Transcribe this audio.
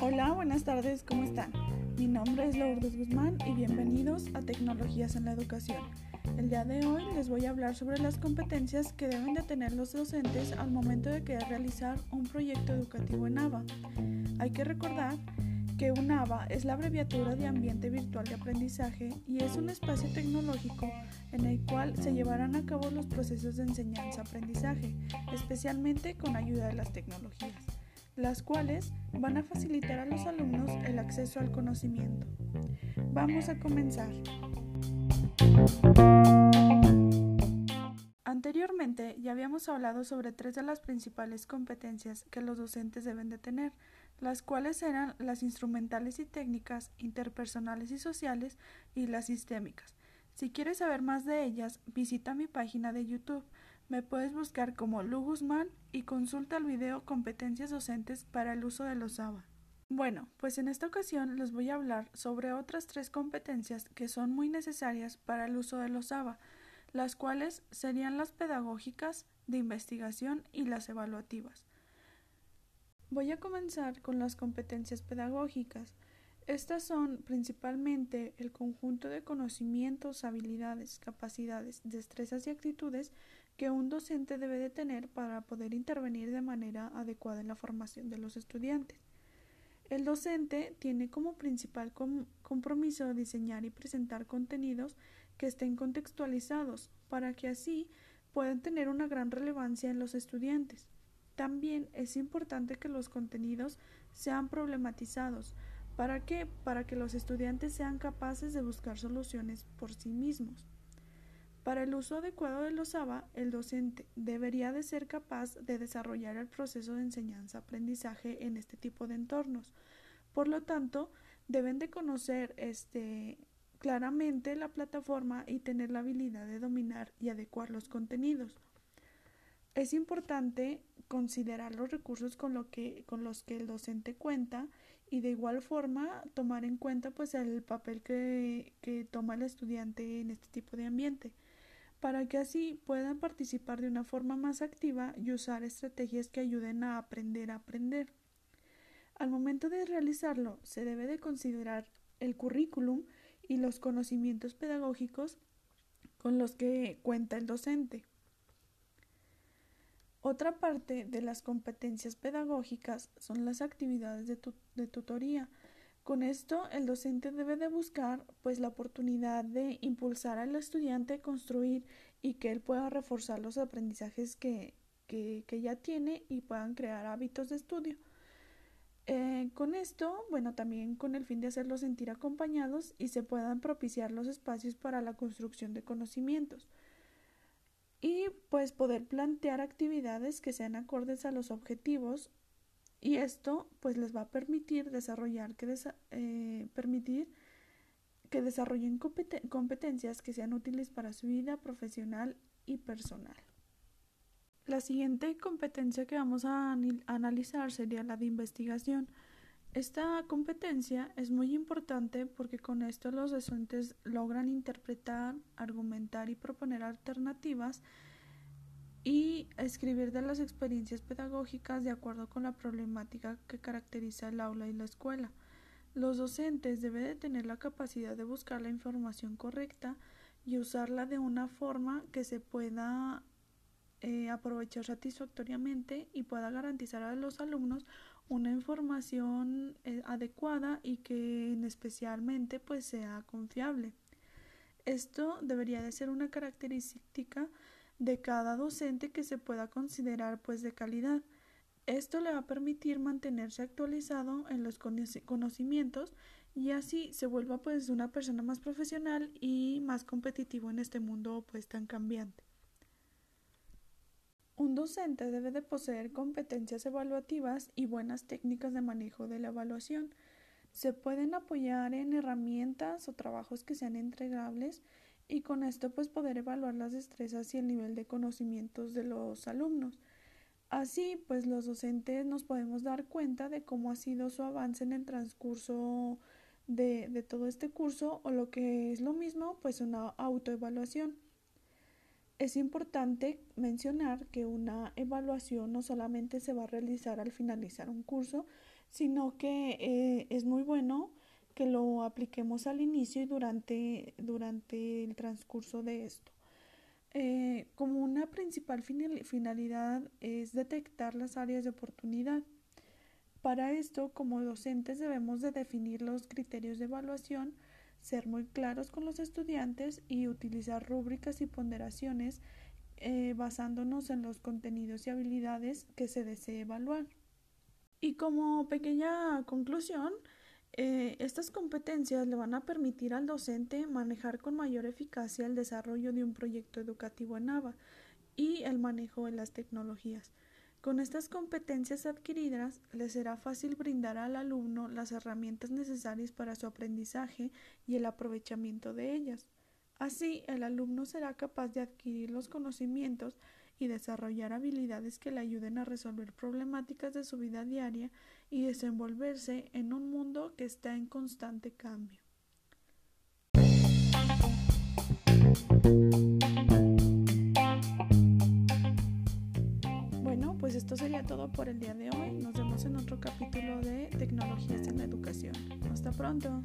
Hola, buenas tardes, ¿cómo están? Mi nombre es Lourdes Guzmán y bienvenidos a Tecnologías en la Educación. El día de hoy les voy a hablar sobre las competencias que deben de tener los docentes al momento de querer realizar un proyecto educativo en ABA. Hay que recordar que un ABA es la abreviatura de Ambiente Virtual de Aprendizaje y es un espacio tecnológico en el cual se llevarán a cabo los procesos de enseñanza-aprendizaje, especialmente con ayuda de las tecnologías, las cuales van a facilitar a los alumnos el acceso al conocimiento. Vamos a comenzar. Anteriormente ya habíamos hablado sobre tres de las principales competencias que los docentes deben de tener, las cuales eran las instrumentales y técnicas, interpersonales y sociales y las sistémicas. Si quieres saber más de ellas, visita mi página de YouTube. Me puedes buscar como Lu Guzmán y consulta el video Competencias docentes para el uso de los ABA. Bueno, pues en esta ocasión les voy a hablar sobre otras tres competencias que son muy necesarias para el uso de los ABA, las cuales serían las pedagógicas, de investigación y las evaluativas. Voy a comenzar con las competencias pedagógicas. Estas son principalmente el conjunto de conocimientos, habilidades, capacidades, destrezas y actitudes que un docente debe de tener para poder intervenir de manera adecuada en la formación de los estudiantes. El docente tiene como principal compromiso diseñar y presentar contenidos que estén contextualizados para que así puedan tener una gran relevancia en los estudiantes. También es importante que los contenidos sean problematizados. ¿Para qué? Para que los estudiantes sean capaces de buscar soluciones por sí mismos. Para el uso adecuado de los ABA, el docente debería de ser capaz de desarrollar el proceso de enseñanza-aprendizaje en este tipo de entornos. Por lo tanto, deben de conocer este, claramente la plataforma y tener la habilidad de dominar y adecuar los contenidos. Es importante considerar los recursos con, los que el docente cuenta y de igual forma tomar en cuenta pues el papel que, que toma el estudiante en este tipo de ambiente para que así puedan participar de una forma más activa y usar estrategias que ayuden a aprender a aprender. Al momento de realizarlo, se debe de considerar el currículum y los conocimientos pedagógicos con los que cuenta el docente. Otra parte de las competencias pedagógicas son las actividades de, tutoría, con esto, el docente debe de buscar pues la oportunidad de impulsar al estudiante a construir y que él pueda reforzar los aprendizajes que, que, ya tiene y puedan crear hábitos de estudio. Eh, con esto, bueno, también con el fin de hacerlos sentir acompañados y se puedan propiciar los espacios para la construcción de conocimientos. Y pues poder plantear actividades que sean acordes a los objetivos y esto pues les va a permitir desarrollar que eh, permitir que desarrollen competencias que sean útiles para su vida profesional y personal. La siguiente competencia que vamos a analizar sería la de investigación. Esta competencia es muy importante porque con esto los docentes logran interpretar, argumentar y proponer alternativas y escribir de las experiencias pedagógicas de acuerdo con la problemática que caracteriza el aula y la escuela. Los docentes deben de tener la capacidad de buscar la información correcta y usarla de una forma que se pueda eh, aprovechar satisfactoriamente y pueda garantizar a los alumnos una información eh, adecuada y que en especialmente pues sea confiable. Esto debería de ser una característica de cada docente que se pueda considerar pues de calidad. Esto le va a permitir mantenerse actualizado en los conocimientos y así se vuelva pues una persona más profesional y más competitivo en este mundo pues tan cambiante. Un docente debe de poseer competencias evaluativas y buenas técnicas de manejo de la evaluación. Se pueden apoyar en herramientas o trabajos que sean entregables y con esto pues poder evaluar las destrezas y el nivel de conocimientos de los alumnos. Así pues los docentes nos podemos dar cuenta de cómo ha sido su avance en el transcurso de, de todo este curso o lo que es lo mismo pues una autoevaluación. Es importante mencionar que una evaluación no solamente se va a realizar al finalizar un curso, sino que eh, es muy bueno que lo apliquemos al inicio y durante, durante el transcurso de esto. Eh, como una principal finalidad es detectar las áreas de oportunidad. Para esto, como docentes debemos de definir los criterios de evaluación, ser muy claros con los estudiantes y utilizar rúbricas y ponderaciones eh, basándonos en los contenidos y habilidades que se desee evaluar. Y como pequeña conclusión, eh, estas competencias le van a permitir al docente manejar con mayor eficacia el desarrollo de un proyecto educativo en ABA y el manejo de las tecnologías. Con estas competencias adquiridas, le será fácil brindar al alumno las herramientas necesarias para su aprendizaje y el aprovechamiento de ellas. Así, el alumno será capaz de adquirir los conocimientos y desarrollar habilidades que le ayuden a resolver problemáticas de su vida diaria y desenvolverse en un mundo que está en constante cambio. Pues esto sería todo por el día de hoy. Nos vemos en otro capítulo de Tecnologías en la Educación. Hasta pronto.